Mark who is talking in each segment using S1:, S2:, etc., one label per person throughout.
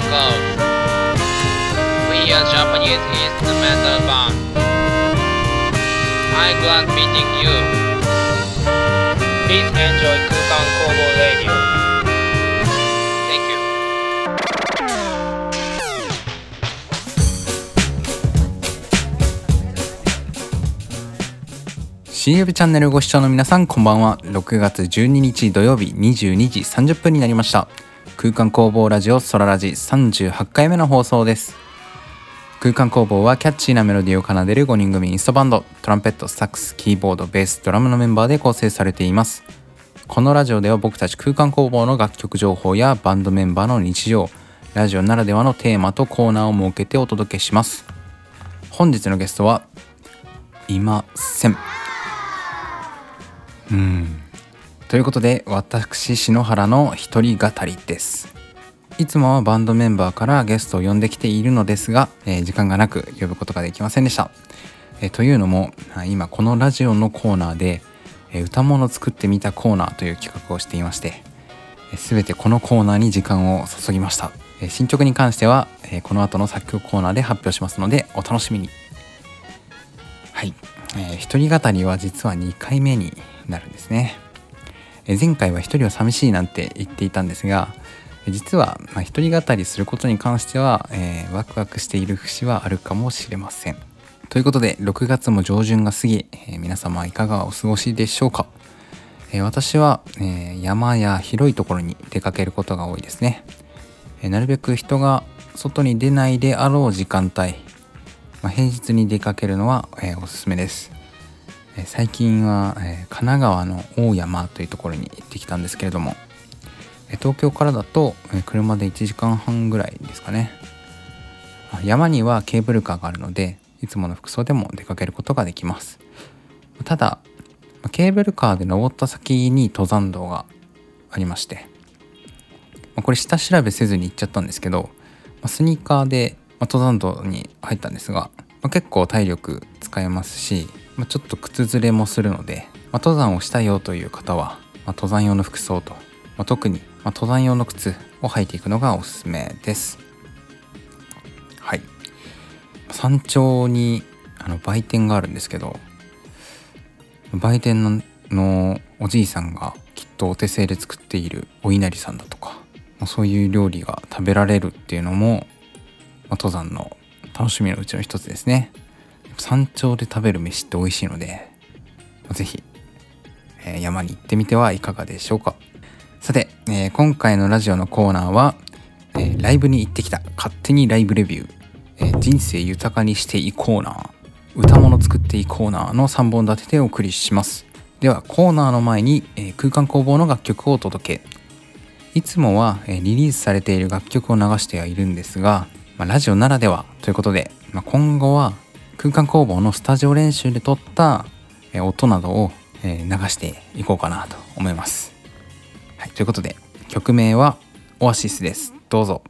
S1: called We are Japanese Instrumental Band. I'm glad meeting you. Please enjoy Kukan Kobo Radio. Thank you.
S2: 深夜日チャンネルご視聴の皆さんこんばんは6月12日土曜日22時30分になりました空間工房ラジオソララジ38回目の放送です。空間工房はキャッチーなメロディーを奏でる5人組インストバンド。トランペットサックスキーボードベースドラムのメンバーで構成されています。このラジオでは僕たち空間工房の楽曲情報やバンドメンバーの日常ラジオならではのテーマとコーナーを設けてお届けします。本日のゲストはいません。うん。ということで私篠原の一人語りです。いつもはバンドメンバーからゲストを呼んできているのですが、えー時間がなく呼ぶことができませんでした、えーというのも今このラジオのコーナーで、えー歌物作ってみたコーナーという企画をしていましてえー全てこのコーナーに時間を注ぎました、えー新曲に関しては、えーこの後の作曲コーナーで発表しますのでお楽しみに。はい、えー一人語りは実は2回目になるんですね、前回は一人は寂しいなんて言っていたんですが実は、まあ、一人語りすることに関しては、えーワクワクしている節はあるかもしれません。ということで6月も上旬が過ぎ、えー皆様いかがお過ごしでしょうか、えー私は、えー山や広いところに出かけることが多いですね、えなるべく人が外に出ないであろう時間帯まあ、平日に出かけるのは、えおすすめです、最近は、え神奈川の大山というところに行ってきたんですけれども、え東京からだと、え車で1時間半ぐらいですかね。山にはケーブルカーがあるのでいつもの服装でも出かけることができます。ただケーブルカーで登った先に登山道がありましてこれ下調べせずに行っちゃったんですけど、スニーカーで、登山道に入ったんですが、結構体力使えますし、まあちょっと靴ずれもするので、まあ登山をしたいよという方は、まあ登山用の服装と、ま特に、ま登山用の靴を履いていくのがおすすめです。はい。山頂にあの売店があるんですけど売店ののおじいさんがきっとお手製で作っているお稲荷さんだとかまそういう料理が食べられるっていうのも、ま登山の楽しみのうちの一つですね山頂で食べる飯って美味しいのでまあぜひ、え山に行ってみてはいかがでしょうか。さて、えー今回のラジオのコーナーは、えーライブに行ってきた勝手にライブレビュー、えー人生豊かにしていこうな歌物作っていこうなの3本立てでお送りします。ではコーナーの前に、え空間工房の楽曲をお届け。いつもは、えリリースされている楽曲を流してはいるんですが、まあラジオならではということで、まあ今後は空間工房のスタジオ練習で撮った、音などを、流していこうかなと思います。はい、ということで曲名はオアシスです。どうぞ。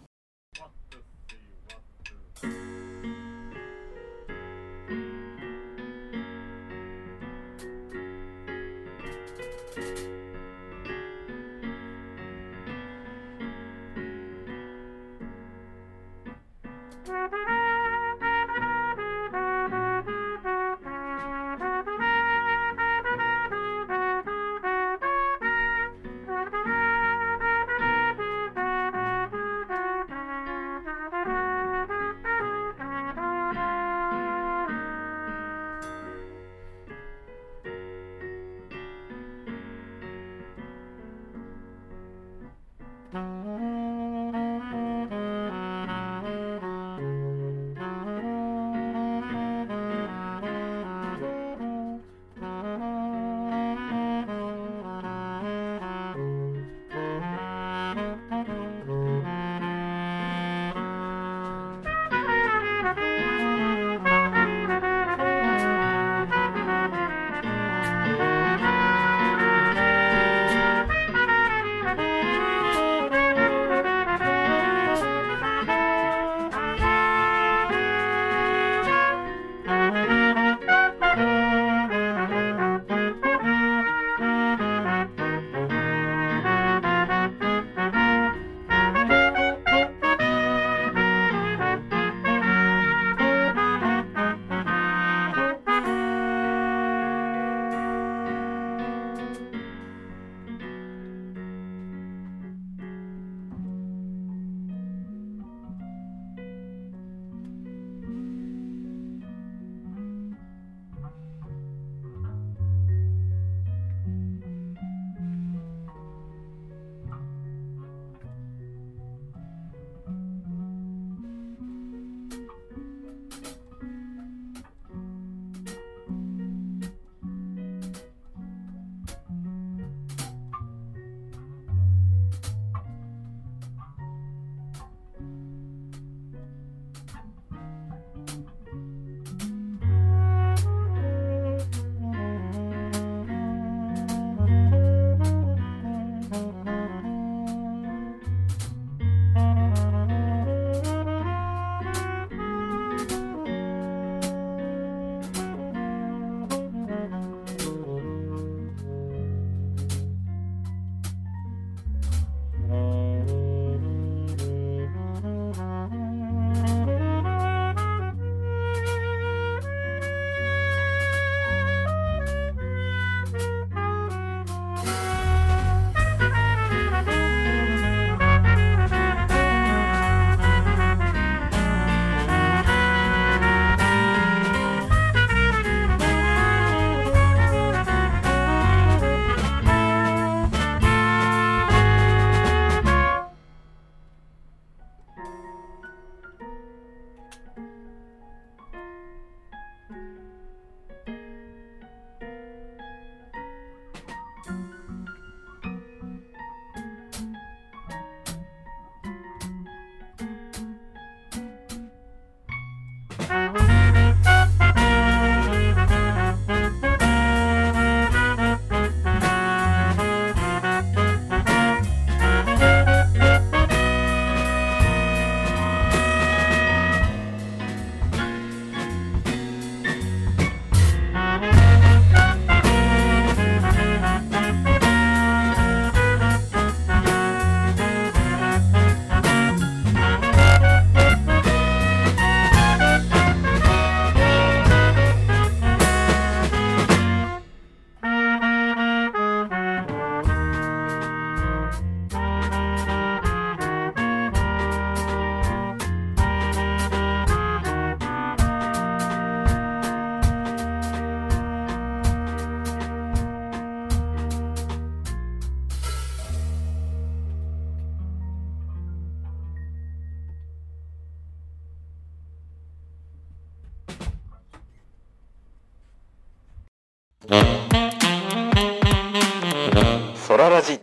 S2: ソララジ。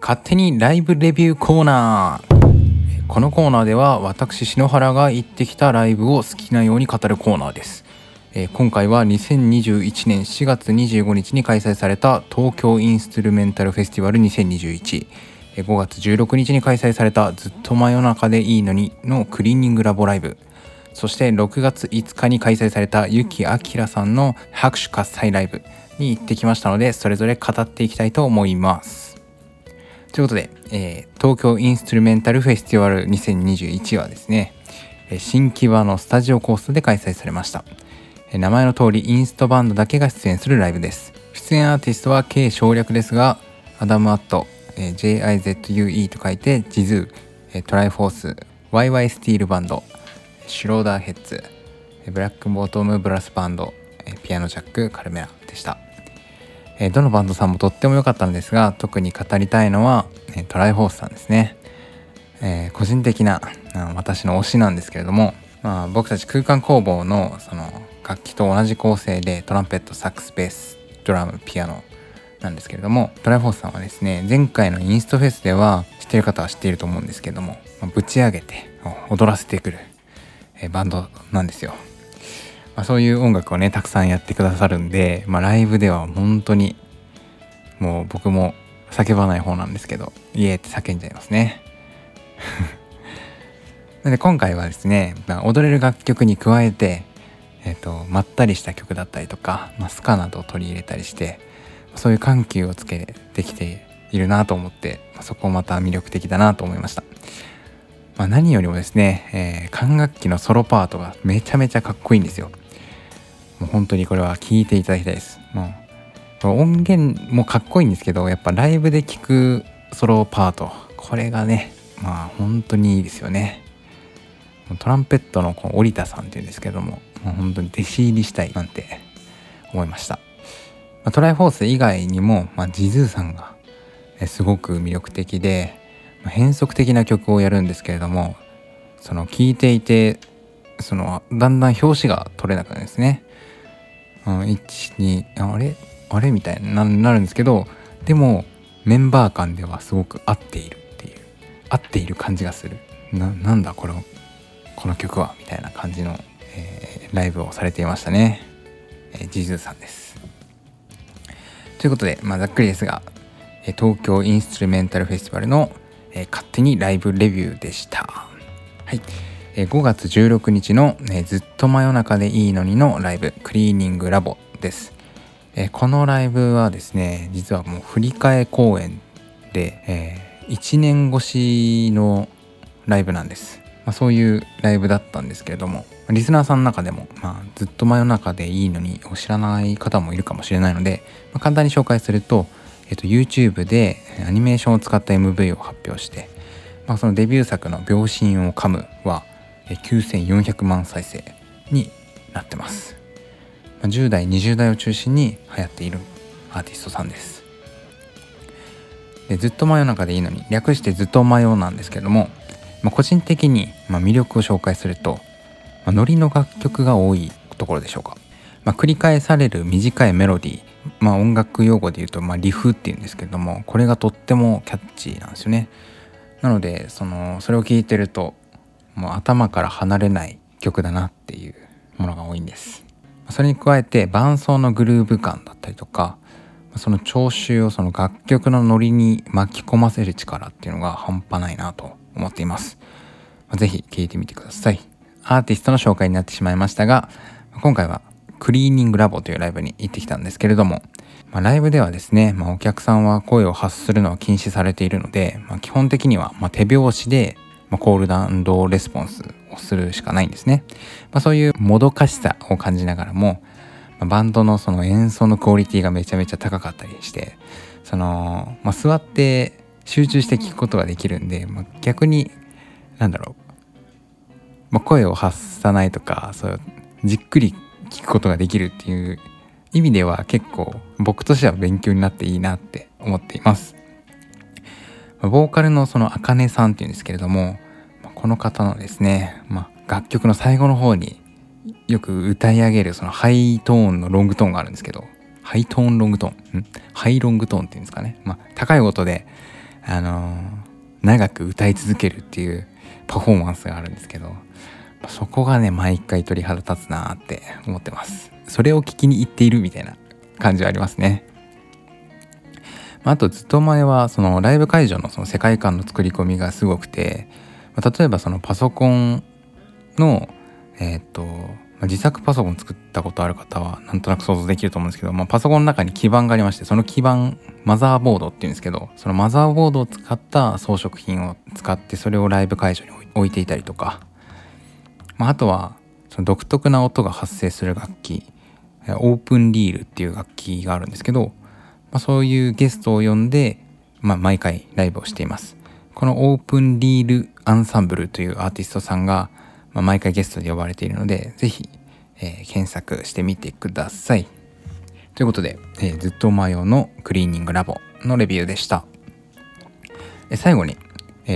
S2: 勝手にライブレビューコーナー。このコーナーでは私篠原が行ってきたライブを好きなように語るコーナーです、今回は2021年4月25日に開催された東京インストゥルメンタルフェスティバル2021 5月16日に開催されたずっと真夜中でいいのにのクリーニングラボライブ。そして6月5日に開催されたゆきあきらさんの拍手喝采ライブに行ってきましたのでそれぞれ語っていきたいと思います。ということで、えー、東京インストゥルメンタルフェスティバル2021はですね新木場のスタジオコースで開催されました。名前の通りインストバンドだけが出演するライブです。出演アーティストは敬称略ですが ADAM at、JIZUE と書いてジズートライフォース YY スティールバンドシュローダーヘッズブラックボトムブラスバンドピアノジャックカルメラでした。どのバンドさんもとっても良かったんですが特に語りたいのはトライフォースさんですね、えー、個人的な私の推しなんですけれども、まあ、僕たち空間工房のその楽器と同じ構成でトランペットサックスベースドラムピアノなんですけれどもトライフォースさんはですね前回のインストフェスでは知ってる方は知っていると思うんですけども、まあ、ぶち上げて踊らせてくる、えバンドなんですよ、まあ、そういう音楽をねたくさんやってくださるんで、まあ、ライブでは本当にもう僕も叫ばない方なんですけどイエーって叫んじゃいますね。で今回はですね、まあ、踊れる楽曲に加えてえーと、まったりした曲だったりとか、まあ、スカなどを取り入れたりしてそういう緩急をつけてきているなと思って、まあ、そこまた魅力的だなと思いました、まあ、何よりもですね、えー、管楽器のソロパートがめちゃめちゃかっこいいんですよ。もう本当にこれは聴いていただきたいです。もう音源もかっこいいんですけどやっぱライブで聴くソロパートこれがねまあ本当にいいですよね。トランペットのこの織田さんっていうんですけどももう本当に弟子入りしたいなんて思いました、まあ、 TRI4TH 以外にも、まあ、ジズーさんがすごく魅力的で、変則的な曲をやるんですけれどもその聴いていてそのだんだん拍子が取れなくなるんですね、うん、12あれ？あれ？みたいになるんですけどでもメンバー間ではすごく合っているっていう合っている感じがする。ななんだこのこの曲は？みたいな感じのえー、ライブをされていましたね、えー、ジズーさんです。ということで、まあ、ざっくりですが、東京インストゥルメンタルフェスティバルの、え勝手にライブレビューでした。はい、え5月16日の、ね、ずっと真夜中でいいのにのライブ Cleaning Labo です、えこのライブはですね実はもう振り替え公演で、え、1年越しのライブなんです。まあ、そういうライブだったんですけれどもリスナーさんの中でも、まあ、ずっと真夜中でいいのにを知らない方もいるかもしれないので、まあ、簡単に紹介すると、えっと、YouTube でアニメーションを使った MV を発表して、まあ、そのデビュー作の「秒針を噛む」は9400万再生になってます、まあ、10代20代を中心に流行っているアーティストさんです。でずっと真夜中でいいのに略してずっと真夜なんですけどもまあ、個人的にまあ魅力を紹介すると、まあ、ノリの楽曲が多いところでしょうか、まあ、繰り返される短いメロディー、まあ、音楽用語で言うと、まあリフっていうんですけどもこれがとってもキャッチーなんですよねなのでそのそれを聞いてるともう頭から離れない曲だなっていうものが多いんですそれに加えて伴奏のグルーヴ感だったりとかその聴衆をその楽曲のノリに巻き込ませる力っていうのが半端ないなと思っています。ぜひ聴いてみてください。アーティストの紹介になってしまいましたが、今回はクリーニングラボというライブに行ってきたんですけれども、まあ、ライブではですね、まあ、お客さんは声を発するのは禁止されているので、まあ、基本的にはま手拍子で、まコールダウンレスポンスをするしかないんですね。まあ、そういうもどかしさを感じながらも、まバンドのその演奏のクオリティがめちゃめちゃ高かったりして、その、ま座って集中して聞くことができるんで、ま、逆になんだろう、ま、声を発さないとかそうじっくり聞くことができるっていう意味では結構僕としては勉強になっていいなって思っています。ボーカルのそのあかねさんっていうんですけれどもこの方のですね、まあ、楽曲の最後の方によく歌い上げるそのハイトーンのロングトーンがあるんですけどハイトーンロングトーンん？ハイロングトーンっていうんですかね、まあ、高い音で、あのー長く歌い続けるっていうパフォーマンスがあるんですけどそこがね毎回鳥肌立つなーって思ってます。それを聞きに行っているみたいな感じはありますね。まあとずっと前はそのライブ会場のその世界観の作り込みがすごくて、ま例えばそのパソコンのえっ、と自作パソコン作ったことある方はなんとなく想像できると思うんですけど、まあ、パソコンの中に基板がありましてその基板マザーボードっていうんですけどそのマザーボードを使った装飾品を使ってそれをライブ会場に置いていたりとか、まあ、あとはその独特な音が発生する楽器オープンリールっていう楽器があるんですけど、まあ、そういうゲストを呼んで、まあ、毎回ライブをしています。このオープンリールアンサンブルというアーティストさんが、まあ、毎回ゲストで呼ばれているのでぜひ、えー検索してみてください。ということで、えーずっとマヨのクリーニングラボのレビューでした。え最後に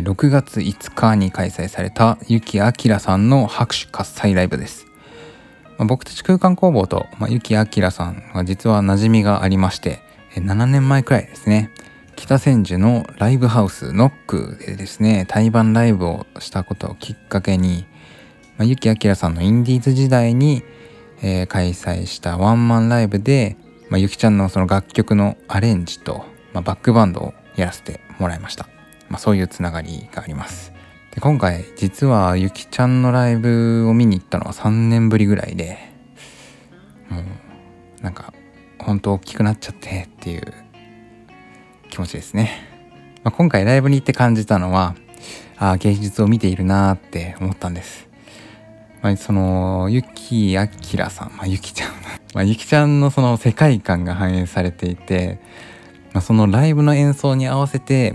S2: 6月5日に開催されたゆきあきらさんの拍手喝采ライブです、ま僕たち空間工房と、まあ、ゆきあきらさんは実は馴染みがありまして7年前くらいですね。北千住のライブハウスノックでですね対バンライブをしたことをきっかけに、まあ、ゆきあきらさんのインディーズ時代に、え開催したワンマンライブで、ま、ゆきちゃんのその楽曲のアレンジと、ま、バックバンドをやらせてもらいました、まあ、そういうつながりがあります。で今回実はゆきちゃんのライブを見に行ったのは3年ぶりぐらいでもうなんか本当大きくなっちゃってっていう気持ちですね、まあ、今回ライブに行って感じたのはああ芸術を見ているなーって思ったんです。まあ、そのゆきあきらさん、まあ、ゆきちゃん、まあ、ゆきちゃんのその世界観が反映されていて、まあ、そのライブの演奏に合わせて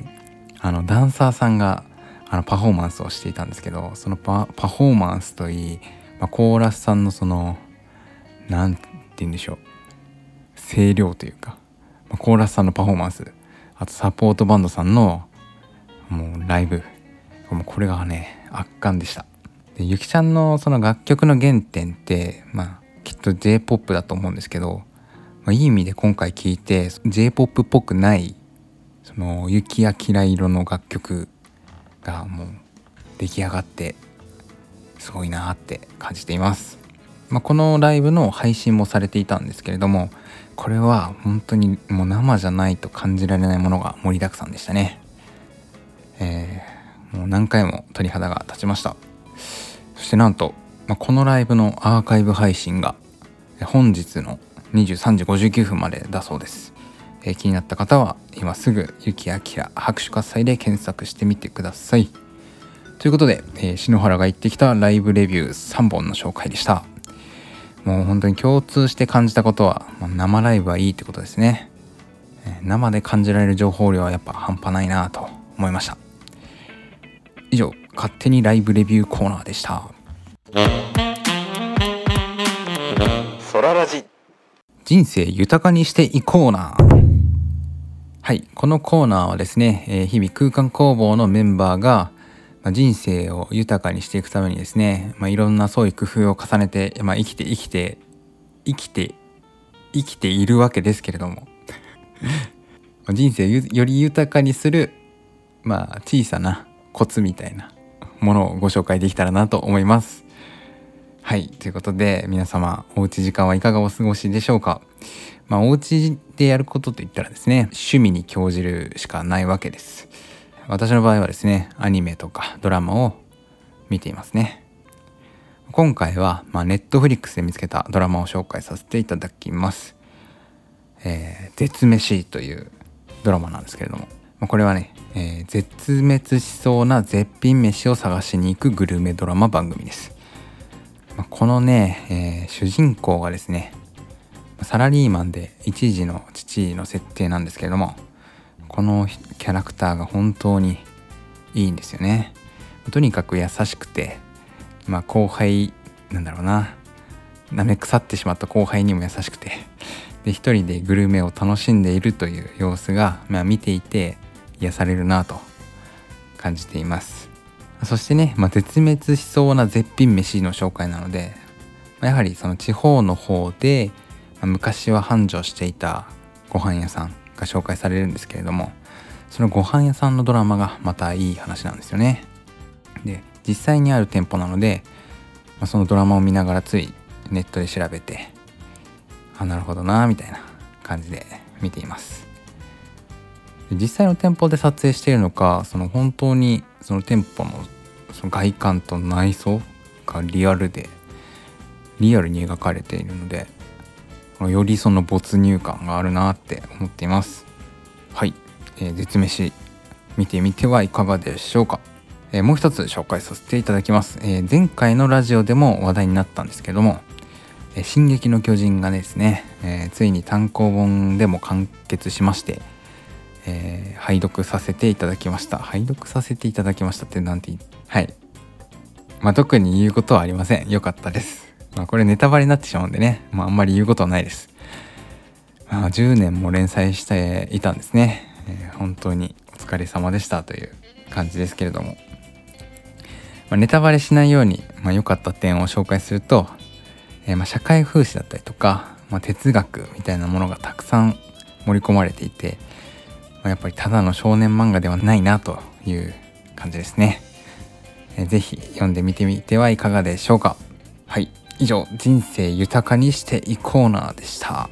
S2: あのダンサーさんがあのパフォーマンスをしていたんですけどそのパフォーマンスといい、まあ、コーラスさんのそのなんて言うんでしょう声量というか、まあ、コーラスさんのパフォーマンスあとサポートバンドさんのもうライブもうこれがね圧巻でした。でゆきちゃんのその楽曲の原点ってまあきっと j p o p だと思うんですけど、まあ、いい意味で今回聴いて j p o p っぽくないの雪やきら色の楽曲がもう出来上がってすごいなって感じています、まあ、このライブの配信もされていたんですけれどもこれは本当にもう生じゃないと感じられないものが盛りだくさんでしたね。えーもう何回も鳥肌が立ちました。そしてなんと、まあ、このライブのアーカイブ配信が本日の23時59分までだそうです、えー気になった方は今すぐ「ゆきあきら拍手喝采」で検索してみてください。ということで、えー篠原が言ってきたライブレビュー3本の紹介でした。もう本当に共通して感じたことは、まあ生ライブはいいってことですね。えー生で感じられる情報量はやっぱ半端ないなと思いました。以上勝手にライブレビューコーナーでした。
S3: ソララジ。
S2: 人生豊かにしていこうなはいこのコーナーはですね、えー日々空間工房のメンバーが、まあ、人生を豊かにしていくためにですね、まあ、いろんな創意工夫を重ねて、まあ、生きて生きて生きて生きているわけですけれども 人生をより豊かにするまあ小さなコツみたいなものをご紹介できたらなと思います。はいということで皆様おうち時間はいかがお過ごしでしょうか？まあお家でやることといったらですね趣味に興じるしかないわけです。私の場合はですねアニメとかドラマを見ていますね。今回は、まあ、ネットフリックスで見つけたドラマを紹介させていただきます。えー絶飯というドラマなんですけれども、まあこれはね、えー絶滅しそうな絶品飯を探しに行くグルメドラマ番組です。まあこのね、えー主人公がですねサラリーマンで一児の父の設定なんですけれどもこのキャラクターが本当にいいんですよね。とにかく優しくて、まあ、後輩なんだろうな舐め腐ってしまった後輩にも優しくてで一人でグルメを楽しんでいるという様子が、まあ、見ていて癒されるなと感じていますそしてね、まあ、絶滅しそうな絶品飯の紹介なので、まあやはりその地方の方で、まあ昔は繁盛していたご飯屋さんが紹介されるんですけれどもそのご飯屋さんのドラマがまたいい話なんですよね。で実際にある店舗なので、まあ、そのドラマを見ながらついネットで調べてあなるほどなみたいな感じで見ています。実際の店舗で撮影しているのかその本当にその店舗のその外観と内装がリアルでリアルに描かれているのでよりその没入感があるなって思っています。はい、えー絶飯見てみてはいかがでしょうか、えーもう一つ紹介させていただきます、えー前回のラジオでも話題になったんですけども「えー進撃の巨人」がですね、えーついに単行本でも完結しまして、えー拝読させていただきました。拝読させていただきましたってなんて言いはい。まあ特に言うことはありません。よかったです。まあこれネタバレになってしまうんでね、まあ、あんまり言うことはないです。まあ10年も連載していたんですね、えー本当にお疲れ様でしたという感じですけれども、まあ、ネタバレしないようにまあ良かった点を紹介すると、えーまあ社会風刺だったりとか、まあ、哲学みたいなものがたくさん盛り込まれていて、やっぱりただの少年漫画ではないなという感じですね。えーぜひ読んでみてみてはいかがでしょうか。はい。以上、人生豊かにしていこうなでした。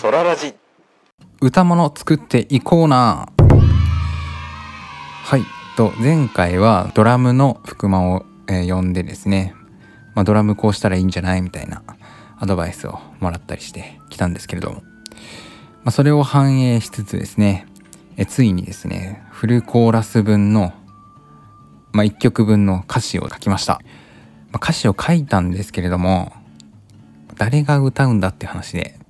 S3: ソララジ
S2: 歌物作っていこうなはいと前回はドラムの福間を、えー呼んでですね、まあ、ドラムこうしたらいいんじゃないみたいなアドバイスをもらったりしてきたんですけれども、まあ、それを反映しつつですねえついにですねフルコーラス分の、まあ、1曲分の歌詞を書きました、まあ、歌詞を書いたんですけれども誰が歌うんだって話で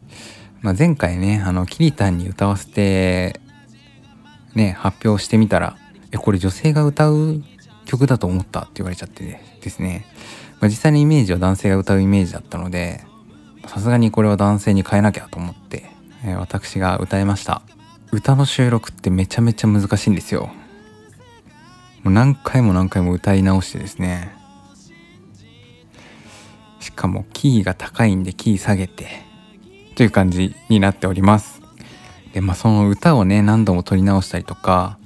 S2: まあ、前回ねあのキリタンに歌わせてね発表してみたら「えこれ女性が歌う曲だと思った」って言われちゃってですね、まあ、実際のイメージは男性が歌うイメージだったのでさすがにこれは男性に変えなきゃと思って、え私が歌いました歌の収録ってめちゃめちゃ難しいんですよもう何回も何回も歌い直してですねしかもキーが高いんでキー下げてという感じになっております。で、まあその歌をね、何度も撮り直したりとか、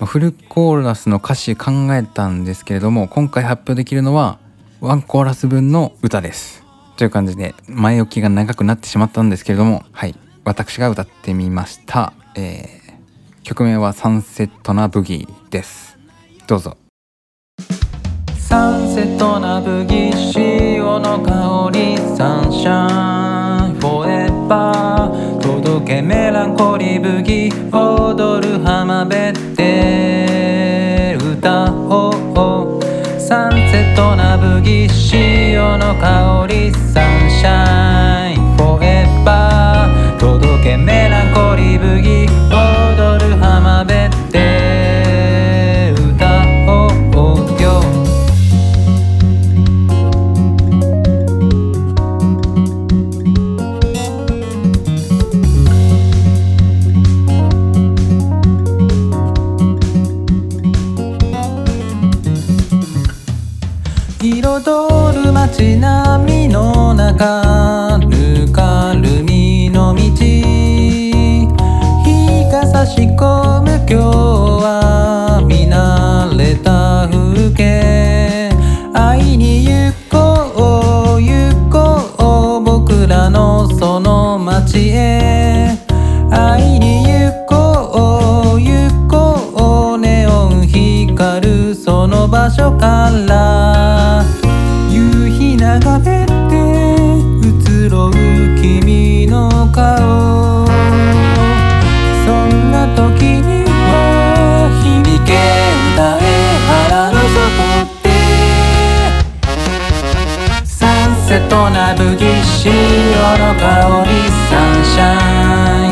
S2: まフルコーラスの歌詞考えたんですけれども、今回発表できるのは、ワンコーラス分の歌です。という感じで、前置きが長くなってしまったんですけれども、はい、私が歌ってみました。えー、曲名はサンセットなブギーです。どうぞ。サンセットなブギー潮の香りサンシャインフォーエバー届けメランコリーブギー踊る浜辺で歌おうサンセットなブギー潮の香りサンシャインけメランコリーブギー踊る浜辺で歌おうよ。彩る街並香りサンシャ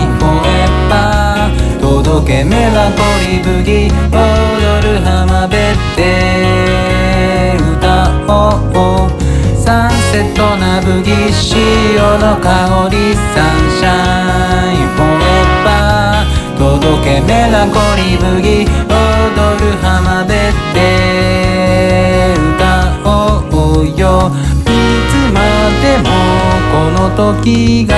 S2: インフォエバー届けメラコリブギ踊る浜辺で歌おうサンセットなブギ潮の香りサンシャインフォエバー。届けメラコリブギ踊る浜辺で歌おうよ。見つまでもの時が。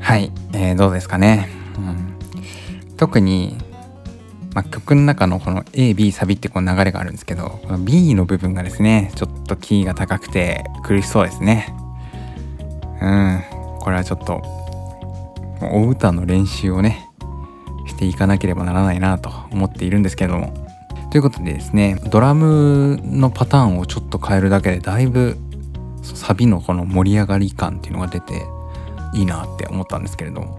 S2: はい、えーどうですかね、うん、特に、まあ、曲の中のこの AB サビってこう流れがあるんですけどこの B の部分がですねちょっとキーが高くて苦しそうですね。うん。これはちょっとお歌の練習をねしていかなければならないなと思っているんですけれども。ということでですねドラムのパターンをちょっと変えるだけでだいぶサビのこの盛り上がり感っていうのが出ていいなって思ったんですけれども。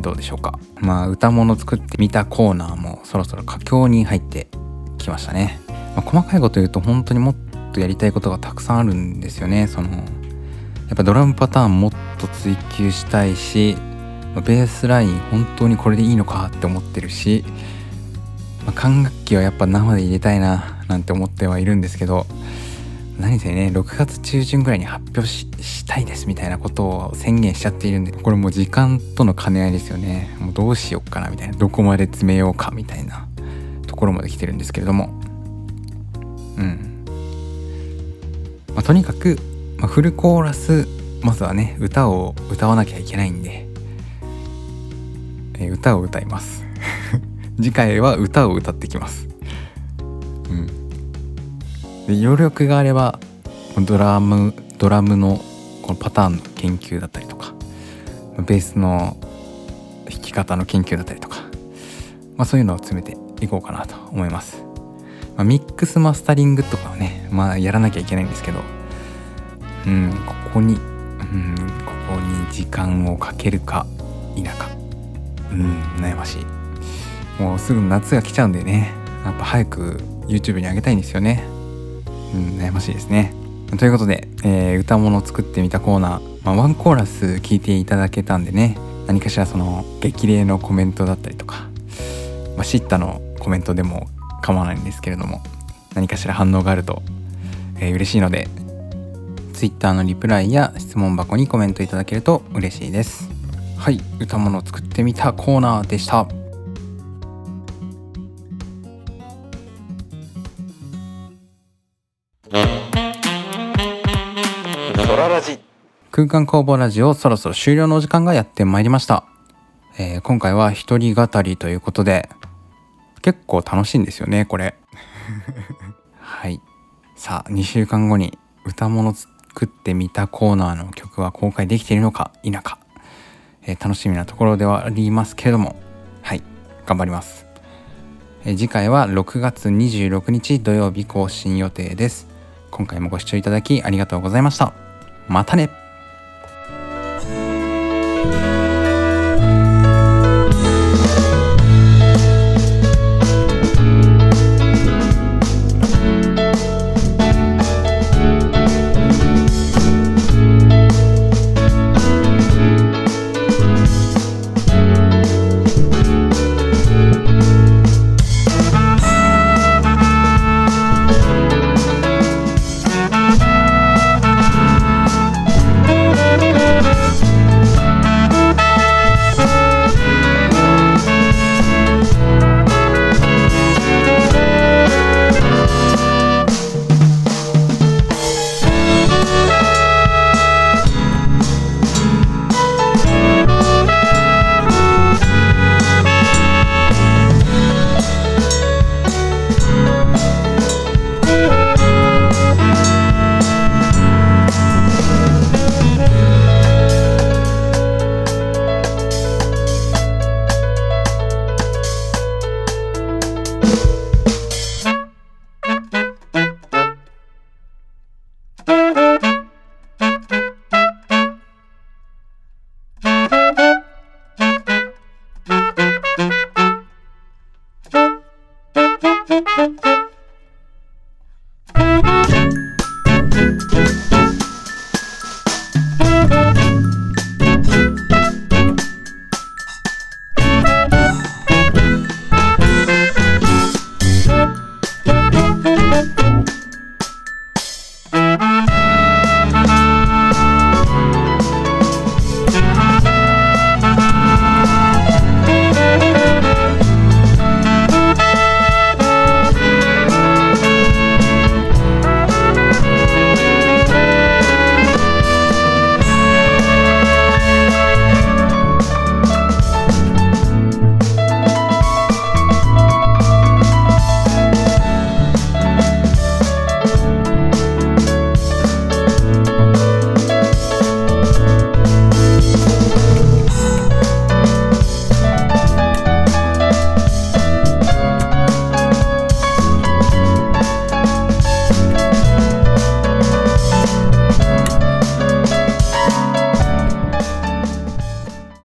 S2: どうでしょうか。まあ歌物作ってみたコーナーもそろそろ佳境に入ってきましたね、まあ細かいこと言うと本当にもっとやりたいことがたくさんあるんですよね。そのやっぱドラムパターンもっと追求したいしベースライン本当にこれでいいのかって思ってるし、まあ管楽器はやっぱ生で入れたいななんて思ってはいるんですけど何せね6月中旬ぐらいに発表ししたいですみたいなことを宣言しちゃっているんでこれもう時間との兼ね合いですよね。もうどうしようかなみたいな。どこまで詰めようかみたいなところまで来てるんですけれども。うん、まあ、とにかく、まあ、フルコーラスまずはね歌を歌わなきゃいけないんで、えー歌を歌います。次回は歌を歌ってきます。うん。で余力があればドラムドラムのこのパターンの研究だったりとかベースの弾き方の研究だったりとか、まあ、そういうのを詰めていこうかなと思います、まあ、ミックスマスタリングとかはねまあやらなきゃいけないんですけどうんここにうんここに時間をかけるか否か。うん悩ましい。もうすぐ夏が来ちゃうんでね。やっぱ早く YouTube に上げたいんですよね。うん、悩ましいですね。ということで、えー歌物を作ってみたコーナー、まあ、ワンコーラス聞いていただけたんでね。何かしらその激励のコメントだったりとか、まあ、シッタのコメントでも構わないんですけれども。何かしら反応があると、えー嬉しいので Twitter のリプライや質問箱にコメントいただけると嬉しいです。はい歌物を作ってみたコーナーでした。空間工房ラジオそろそろ終了のお時間がやってまいりました、えー今回は一人語りということで結構楽しいんですよねこれ。はい。さあ2週間後に歌物作ってみたコーナーの曲は公開できているのか否か、え楽しみなところではありますけれども。はい。頑張ります、え次回は6月26日土曜日更新予定です。今回もご視聴いただきありがとうございました。またね。